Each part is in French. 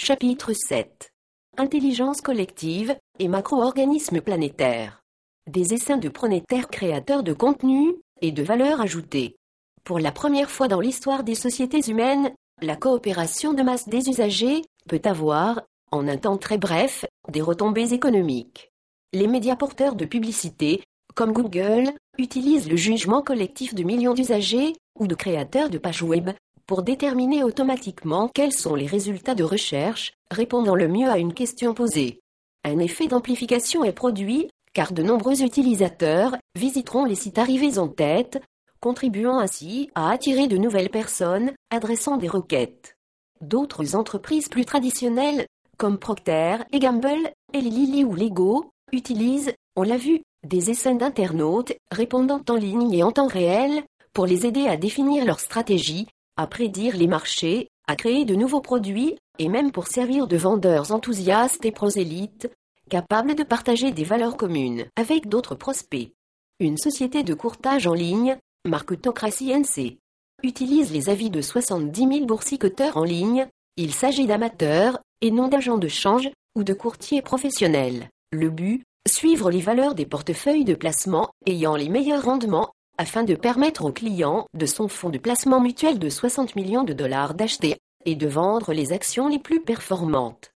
Chapitre 7. Intelligence collective et macro-organismes planétaires. Des essaims de pronétaires créateurs de contenu et de valeur ajoutée. Pour la première fois dans l'histoire des sociétés humaines, la coopération de masse des usagers peut avoir, en un temps très bref, des retombées économiques. Les médias porteurs de publicité, comme Google, utilisent le jugement collectif de millions d'usagers ou de créateurs de pages web pour déterminer automatiquement quels sont les résultats de recherche, répondant le mieux à une question posée. Un effet d'amplification est produit, car de nombreux utilisateurs visiteront les sites arrivés en tête, contribuant ainsi à attirer de nouvelles personnes adressant des requêtes. D'autres entreprises plus traditionnelles, comme Procter et Gamble, et Lilly ou Lego, utilisent, on l'a vu, des essais d'internautes répondant en ligne et en temps réel, pour les aider à définir leur stratégie à prédire les marchés, à créer de nouveaux produits, et même pour servir de vendeurs enthousiastes et prosélytes, capables de partager des valeurs communes avec d'autres prospects. Une société de courtage en ligne, Marketocracy NC, utilise les avis de 70 000 boursicoteurs en ligne, il s'agit d'amateurs, et non d'agents de change, ou de courtiers professionnels. Le but, suivre les valeurs des portefeuilles de placement ayant les meilleurs rendements afin de permettre aux clients de son fonds de placement mutuel de 60 millions de dollars d'acheter et de vendre les actions les plus performantes.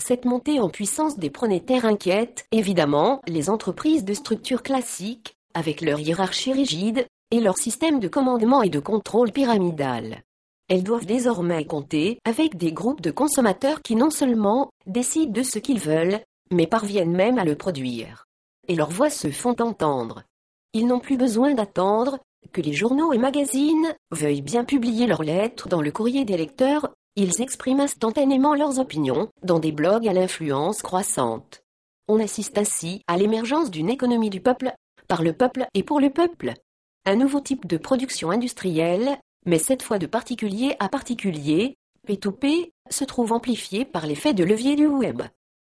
Cette montée en puissance des pronétaires inquiète, évidemment, les entreprises de structure classique, avec leur hiérarchie rigide, et leur système de commandement et de contrôle pyramidal. Elles doivent désormais compter avec des groupes de consommateurs qui non seulement décident de ce qu'ils veulent, mais parviennent même à le produire. Et leurs voix se font entendre. Ils n'ont plus besoin d'attendre que les journaux et magazines veuillent bien publier leurs lettres dans le courrier des lecteurs, ils expriment instantanément leurs opinions dans des blogs à l'influence croissante. On assiste ainsi à l'émergence d'une économie du peuple, par le peuple et pour le peuple. Un nouveau type de production industrielle, mais cette fois de particulier à particulier, P2P, se trouve amplifié par l'effet de levier du web.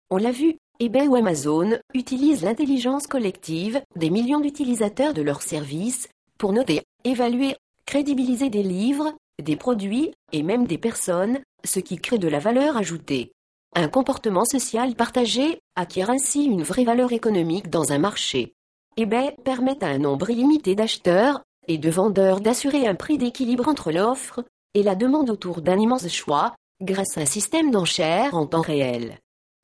On l'a vu, eBay ou Amazon utilisent l'intelligence collective des millions d'utilisateurs de leurs services pour noter, évaluer, crédibiliser des livres, des produits et même des personnes, ce qui crée de la valeur ajoutée. Un comportement social partagé acquiert ainsi une vraie valeur économique dans un marché. eBay permet à un nombre illimité d'acheteurs et de vendeurs d'assurer un prix d'équilibre entre l'offre et la demande autour d'un immense choix, grâce à un système d'enchères en temps réel.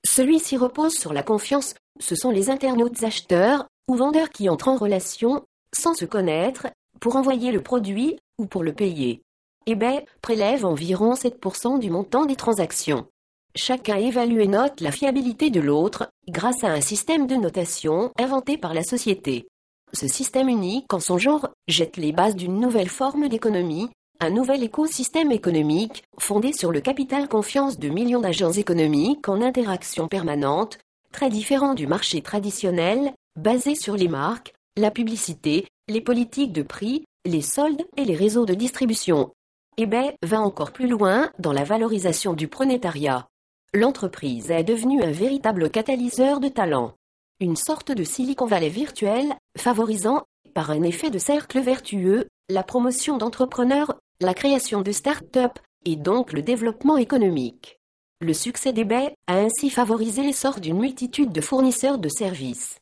Celui-ci repose sur la confiance, ce sont les internautes acheteurs ou vendeurs qui entrent en relation, sans se connaître, pour envoyer le produit ou pour le payer. eBay prélève environ 7% du montant des transactions. Chacun évalue et note la fiabilité de l'autre grâce à un système de notation inventé par la société. Ce système unique en son genre jette les bases d'une nouvelle forme d'économie un nouvel écosystème économique, fondé sur le capital confiance de millions d'agents économiques en interaction permanente, très différent du marché traditionnel, basé sur les marques, la publicité, les politiques de prix, les soldes et les réseaux de distribution. eBay va encore plus loin dans la valorisation du pronétariat. L'entreprise est devenue un véritable catalyseur de talent. Une sorte de Silicon Valley virtuel, favorisant, par un effet de cercle vertueux, la promotion d'entrepreneurs la création de start-up et donc le développement économique. Le succès d'eBay a ainsi favorisé l'essor d'une multitude de fournisseurs de services.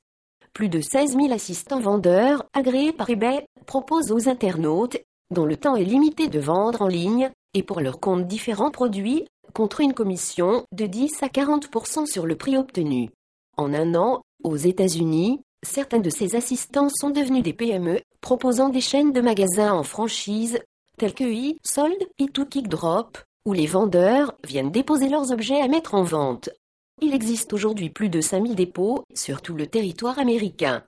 Plus de 16 000 assistants vendeurs agréés par eBay proposent aux internautes, dont le temps est limité de vendre en ligne, et pour leur compte différents produits, contre une commission de 10 à 40% sur le prix obtenu. En un an, aux États-Unis, certains de ces assistants sont devenus des PME, proposant des chaînes de magasins en franchise tels que e-Sold et to Kick où les vendeurs viennent déposer leurs objets à mettre en vente. Il existe aujourd'hui plus de 5000 dépôts sur tout le territoire américain.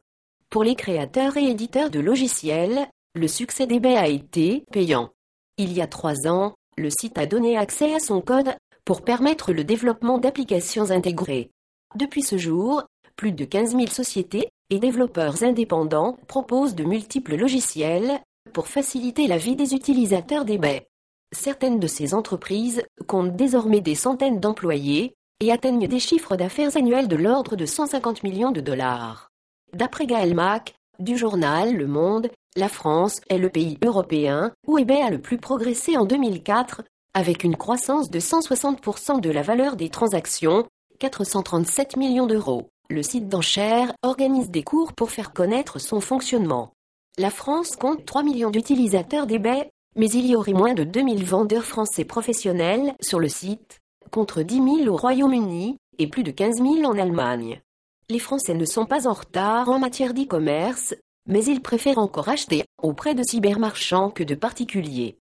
Pour les créateurs et éditeurs de logiciels, le succès d'eBay a été payant. Il y a trois ans, le site a donné accès à son code pour permettre le développement d'applications intégrées. Depuis ce jour, plus de 15 000 sociétés et développeurs indépendants proposent de multiples logiciels pour faciliter la vie des utilisateurs d'eBay. Certaines de ces entreprises comptent désormais des centaines d'employés et atteignent des chiffres d'affaires annuels de l'ordre de 150 millions de dollars. D'après Gaël Mack, du journal Le Monde, la France est le pays européen où eBay a le plus progressé en 2004, Avec une croissance de 160% de la valeur des transactions, 437 millions d'euros, le site d'enchères organise des cours pour faire connaître son fonctionnement. La France compte 3 millions d'utilisateurs d'eBay, mais il y aurait moins de 2000 vendeurs français professionnels sur le site, contre 10 000 au Royaume-Uni, et plus de 15 000 en Allemagne. Les Français ne sont pas en retard en matière d'e-commerce, mais ils préfèrent encore acheter auprès de cybermarchands que de particuliers.